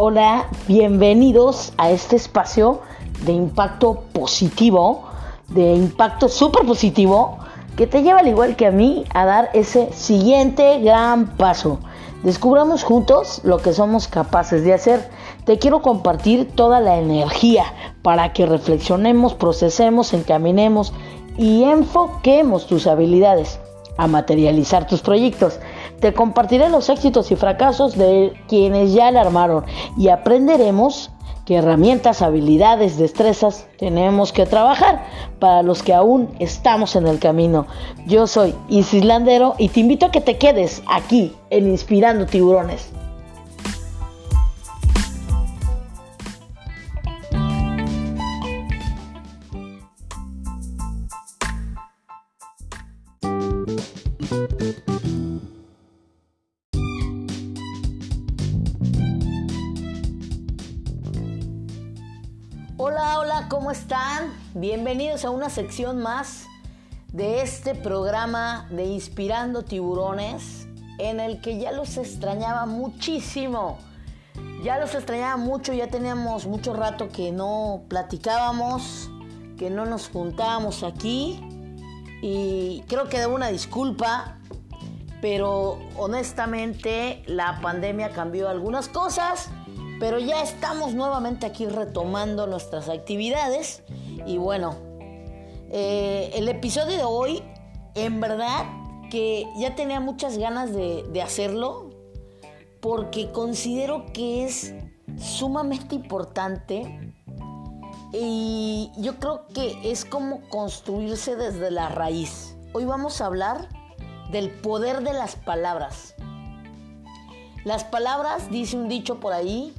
Hola, bienvenidos a este espacio de impacto positivo, de impacto súper positivo, que te lleva al igual que a mí a dar ese siguiente gran paso. Descubramos juntos lo que somos capaces de hacer. Te quiero compartir toda la energía para que reflexionemos, procesemos, encaminemos y enfoquemos tus habilidades a materializar tus proyectos. Te compartiré los éxitos y fracasos de quienes ya la armaron y aprenderemos qué herramientas, habilidades, destrezas tenemos que trabajar para los que aún estamos en el camino. Yo soy Isis Landero y te invito a que te quedes aquí en Inspirando Tiburones. Bienvenidos a una sección más de este programa de Inspirando Tiburones, en el que ya los extrañaba muchísimo. Ya los extrañaba mucho, ya teníamos mucho rato que no platicábamos, que no nos juntábamos aquí. Y creo que debo una disculpa, pero honestamente la pandemia cambió algunas cosas pero ya estamos nuevamente aquí retomando nuestras actividades y bueno, eh, el episodio de hoy, en verdad que ya tenía muchas ganas de, de hacerlo porque considero que es sumamente importante y yo creo que es como construirse desde la raíz. Hoy vamos a hablar del poder de las palabras. Las palabras, dice un dicho por ahí,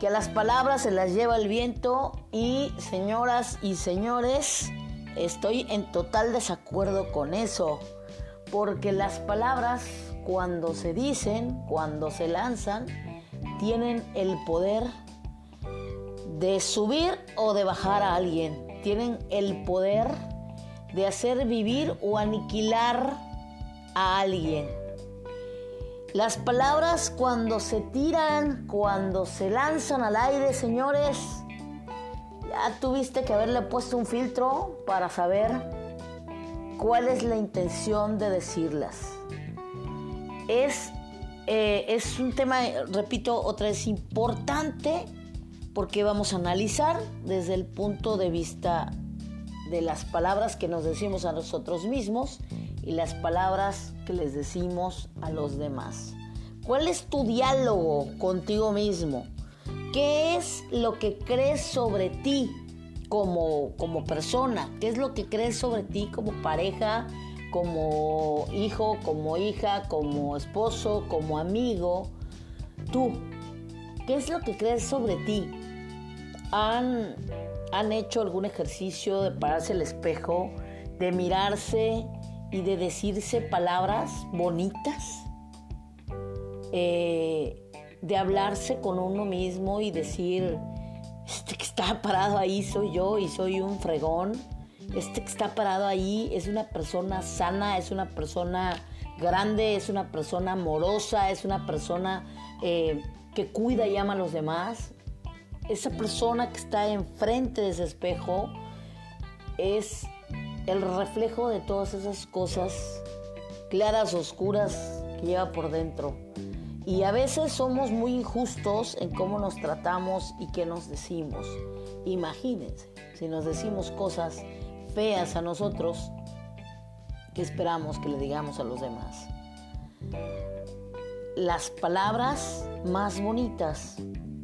que las palabras se las lleva el viento y señoras y señores, estoy en total desacuerdo con eso, porque las palabras cuando se dicen, cuando se lanzan, tienen el poder de subir o de bajar a alguien, tienen el poder de hacer vivir o aniquilar a alguien. Las palabras cuando se tiran, cuando se lanzan al aire, señores, ya tuviste que haberle puesto un filtro para saber cuál es la intención de decirlas. Es, eh, es un tema, repito, otra vez importante porque vamos a analizar desde el punto de vista de las palabras que nos decimos a nosotros mismos y las palabras que les decimos a los demás. ¿Cuál es tu diálogo contigo mismo? ¿Qué es lo que crees sobre ti como, como persona? ¿Qué es lo que crees sobre ti como pareja, como hijo, como hija, como esposo, como amigo? Tú, ¿qué es lo que crees sobre ti? ¿Han, han hecho algún ejercicio de pararse al espejo, de mirarse y de decirse palabras bonitas, eh, de hablarse con uno mismo y decir, este que está parado ahí soy yo y soy un fregón, este que está parado ahí es una persona sana, es una persona grande, es una persona amorosa, es una persona eh, que cuida y ama a los demás. Esa persona que está enfrente de ese espejo es el reflejo de todas esas cosas claras, oscuras que lleva por dentro. Y a veces somos muy injustos en cómo nos tratamos y qué nos decimos. Imagínense, si nos decimos cosas feas a nosotros, ¿qué esperamos que le digamos a los demás? Las palabras más bonitas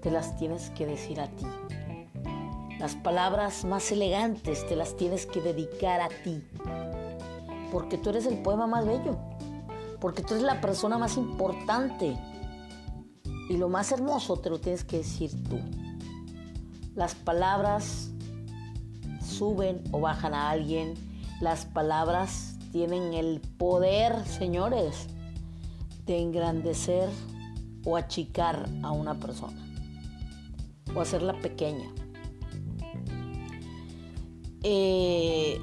te las tienes que decir a ti. Las palabras más elegantes te las tienes que dedicar a ti. Porque tú eres el poema más bello. Porque tú eres la persona más importante. Y lo más hermoso te lo tienes que decir tú. Las palabras suben o bajan a alguien. Las palabras tienen el poder, señores, de engrandecer o achicar a una persona. O hacerla pequeña. Eh,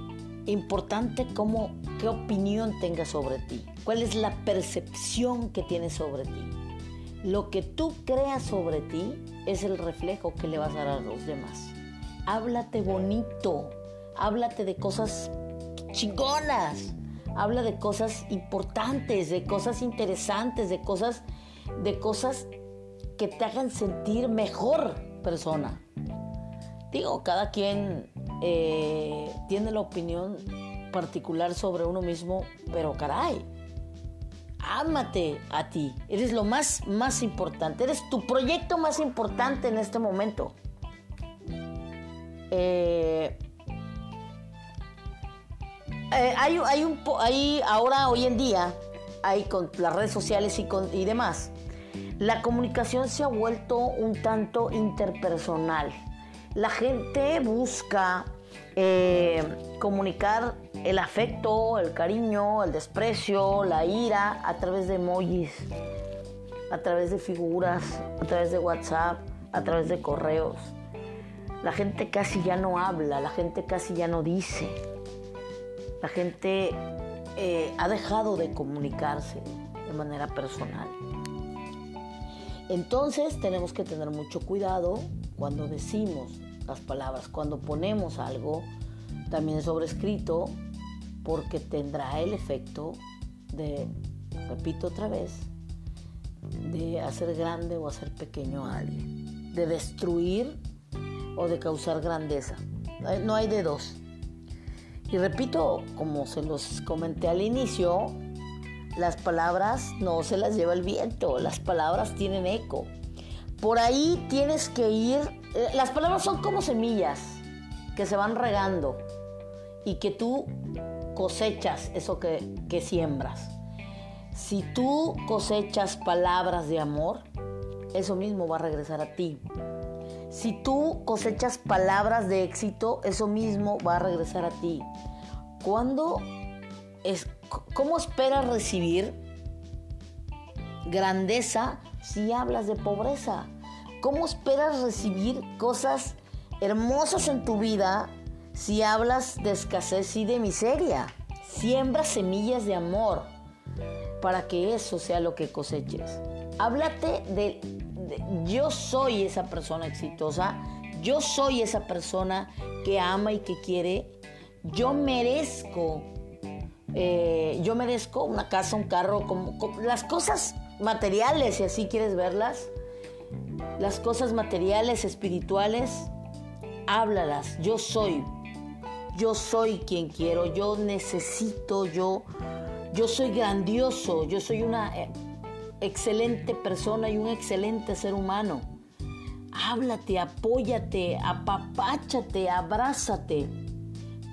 importante cómo, qué opinión tengas sobre ti, cuál es la percepción que tienes sobre ti. Lo que tú creas sobre ti es el reflejo que le vas a dar a los demás. Háblate bonito, háblate de cosas chingonas, habla de cosas importantes, de cosas interesantes, de cosas, de cosas que te hagan sentir mejor persona. Digo, cada quien eh, tiene la opinión particular sobre uno mismo, pero caray, ámate a ti. Eres lo más, más importante. Eres tu proyecto más importante en este momento. Eh, eh, hay, hay, un, hay ahora, hoy en día, hay con las redes sociales y, con, y demás, la comunicación se ha vuelto un tanto interpersonal. La gente busca eh, comunicar el afecto, el cariño, el desprecio, la ira a través de emojis, a través de figuras, a través de WhatsApp, a través de correos. La gente casi ya no habla, la gente casi ya no dice. La gente eh, ha dejado de comunicarse de manera personal. Entonces tenemos que tener mucho cuidado cuando decimos las palabras, cuando ponemos algo también sobrescrito, porque tendrá el efecto de, repito otra vez, de hacer grande o hacer pequeño a alguien, de destruir o de causar grandeza. No hay de dos. Y repito, como se los comenté al inicio, las palabras no se las lleva el viento, las palabras tienen eco. Por ahí tienes que ir, eh, las palabras son como semillas que se van regando y que tú cosechas eso que, que siembras. Si tú cosechas palabras de amor, eso mismo va a regresar a ti. Si tú cosechas palabras de éxito, eso mismo va a regresar a ti. ¿Cuándo es, ¿Cómo esperas recibir grandeza si hablas de pobreza? ¿Cómo esperas recibir cosas hermosas en tu vida si hablas de escasez y de miseria? Siembra semillas de amor para que eso sea lo que coseches. Háblate de, yo soy esa persona exitosa, yo soy esa persona que ama y que quiere, yo merezco eh, yo merezco una casa, un carro, como, las cosas materiales, si así quieres verlas, las cosas materiales, espirituales, háblalas. Yo soy, yo soy quien quiero, yo necesito, yo, yo soy grandioso, yo soy una eh, excelente persona y un excelente ser humano. Háblate, apóyate, apapáchate, abrázate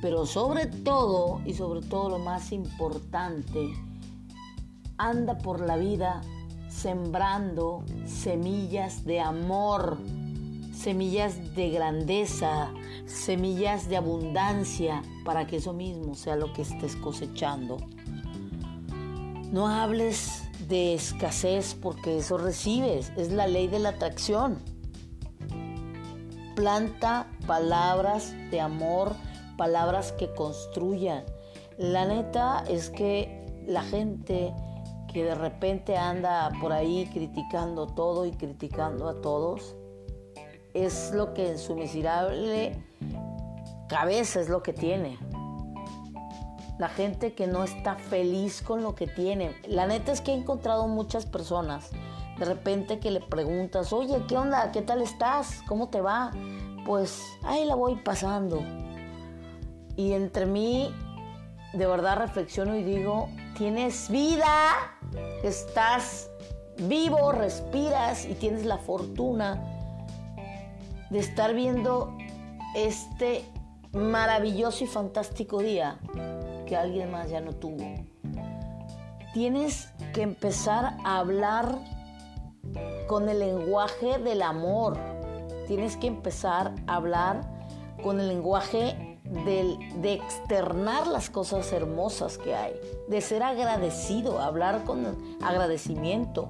pero sobre todo, y sobre todo lo más importante, anda por la vida sembrando semillas de amor, semillas de grandeza, semillas de abundancia, para que eso mismo sea lo que estés cosechando. No hables de escasez porque eso recibes, es la ley de la atracción. Planta palabras de amor, palabras que construyan. La neta es que la gente que de repente anda por ahí criticando todo y criticando a todos, es lo que en su miserable cabeza es lo que tiene. La gente que no está feliz con lo que tiene. La neta es que he encontrado muchas personas de repente que le preguntas, oye, ¿qué onda? ¿Qué tal estás? ¿Cómo te va? Pues ahí la voy pasando. Y entre mí, de verdad reflexiono y digo, tienes vida, estás vivo, respiras y tienes la fortuna de estar viendo este maravilloso y fantástico día que alguien más ya no tuvo. Tienes que empezar a hablar con el lenguaje del amor. Tienes que empezar a hablar con el lenguaje de, externar las cosas hermosas que hay, de ser agradecido, hablar con agradecimiento,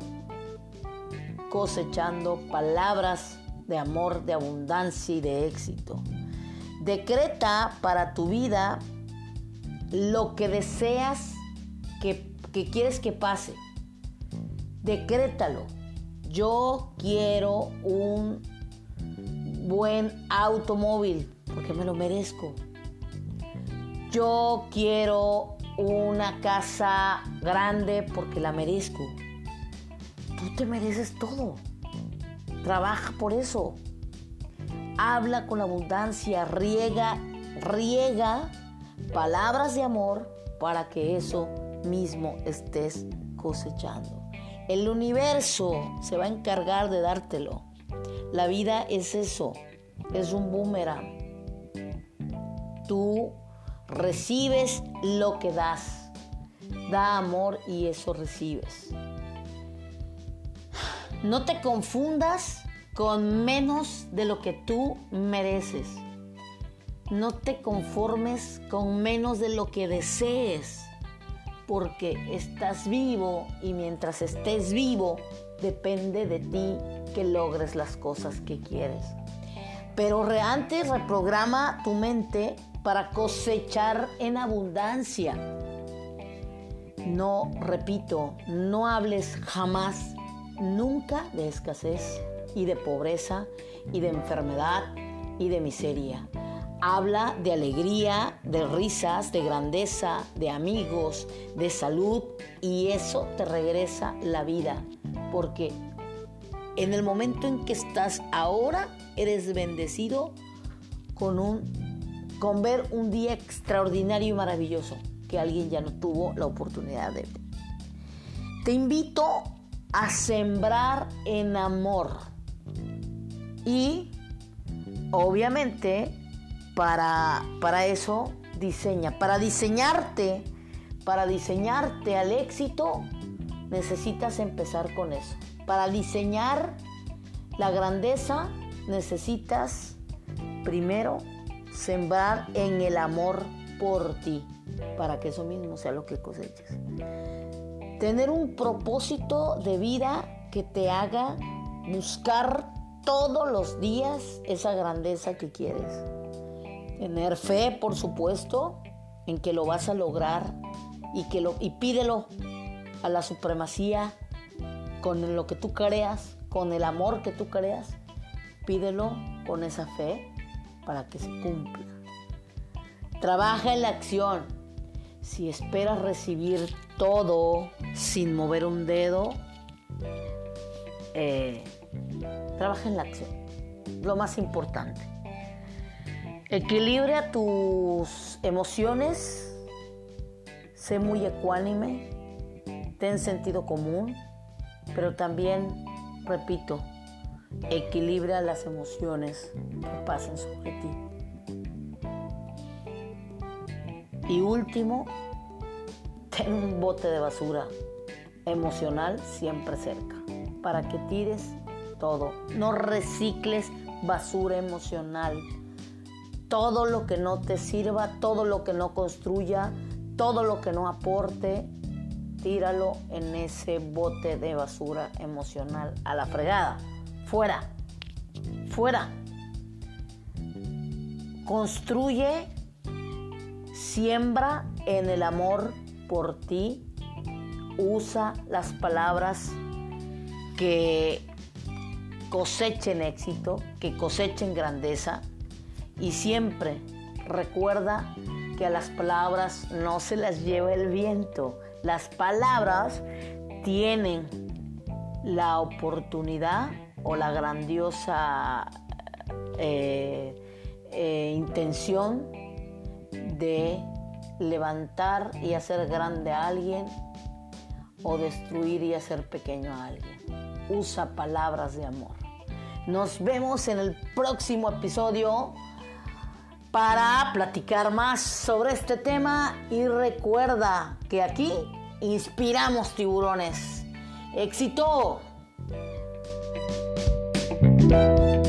cosechando palabras de amor, de abundancia y de éxito. Decreta para tu vida lo que deseas que, que quieres que pase. Decrétalo. Yo quiero un buen automóvil porque me lo merezco. Yo quiero una casa grande porque la merezco. Tú te mereces todo. Trabaja por eso. Habla con abundancia, riega, riega palabras de amor para que eso mismo estés cosechando. El universo se va a encargar de dártelo. La vida es eso, es un boomerang. Tú recibes lo que das. Da amor y eso recibes. No te confundas con menos de lo que tú mereces. No te conformes con menos de lo que desees, porque estás vivo y mientras estés vivo depende de ti que logres las cosas que quieres. Pero antes reprograma tu mente para cosechar en abundancia. No, repito, no hables jamás, nunca de escasez y de pobreza y de enfermedad y de miseria. Habla de alegría, de risas, de grandeza, de amigos, de salud y eso te regresa la vida. Porque en el momento en que estás ahora, eres bendecido con un con ver un día extraordinario y maravilloso que alguien ya no tuvo la oportunidad de ver. Te invito a sembrar en amor y obviamente para, para eso diseña, para diseñarte, para diseñarte al éxito necesitas empezar con eso. Para diseñar la grandeza necesitas primero sembrar en el amor por ti, para que eso mismo sea lo que coseches. Tener un propósito de vida que te haga buscar todos los días esa grandeza que quieres. Tener fe, por supuesto, en que lo vas a lograr y, que lo, y pídelo a la supremacía con lo que tú creas, con el amor que tú creas. Pídelo con esa fe para que se cumpla. Trabaja en la acción. Si esperas recibir todo sin mover un dedo, eh, trabaja en la acción. Lo más importante. Equilibra tus emociones. Sé muy ecuánime. Ten sentido común. Pero también, repito, equilibra las emociones que pasen sobre ti. Y último, ten un bote de basura emocional siempre cerca para que tires todo. No recicles basura emocional. Todo lo que no te sirva, todo lo que no construya, todo lo que no aporte, tíralo en ese bote de basura emocional a la fregada. Fuera. Fuera. Construye, siembra en el amor por ti. Usa las palabras que cosechen éxito, que cosechen grandeza. Y siempre recuerda que a las palabras no se las lleva el viento. Las palabras tienen la oportunidad o la grandiosa eh, eh, intención de levantar y hacer grande a alguien o destruir y hacer pequeño a alguien. Usa palabras de amor. Nos vemos en el próximo episodio para platicar más sobre este tema y recuerda que aquí inspiramos tiburones. ¡Éxito! you